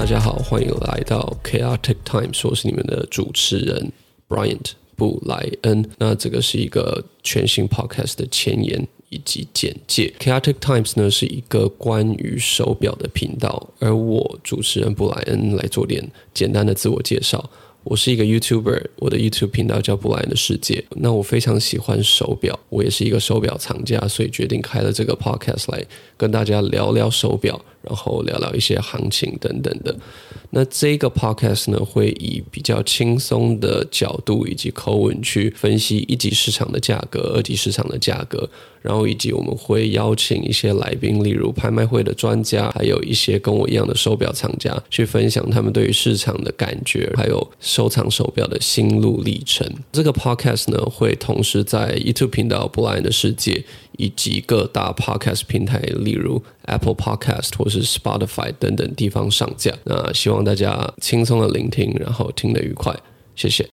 大家好欢迎来到 Chaotic Times，我是你们的主持人 Bryant 布莱恩。那这个是一个全新 Podcast 的前言以及简介。Chaotic Times 呢是一个关于手表的频道，而我主持人布莱恩来做点简单的自我介绍。我是一个 YouTuber，我的 YouTube 频道叫布莱恩的世界。那我非常喜欢手表，我也是一个手表藏家，所以决定开了这个 Podcast 来跟大家聊聊手表，然后聊聊一些行情等等的。那这个 Podcast 呢，会以比较轻松的角度以及口吻去分析一级市场的价格、二级市场的价格，然后以及我们会邀请一些来宾，例如拍卖会的专家，还有一些跟我一样的手表藏家，去分享他们对于市场的感觉，还有收藏手表的心路历程。这个 Podcast 呢，会同时在 YouTube 频道布莱恩的世界。以及各大 podcast 平台，例如 Apple Podcast 或是 Spotify 等等地方上架。那希望大家轻松的聆听，然后听得愉快。谢谢。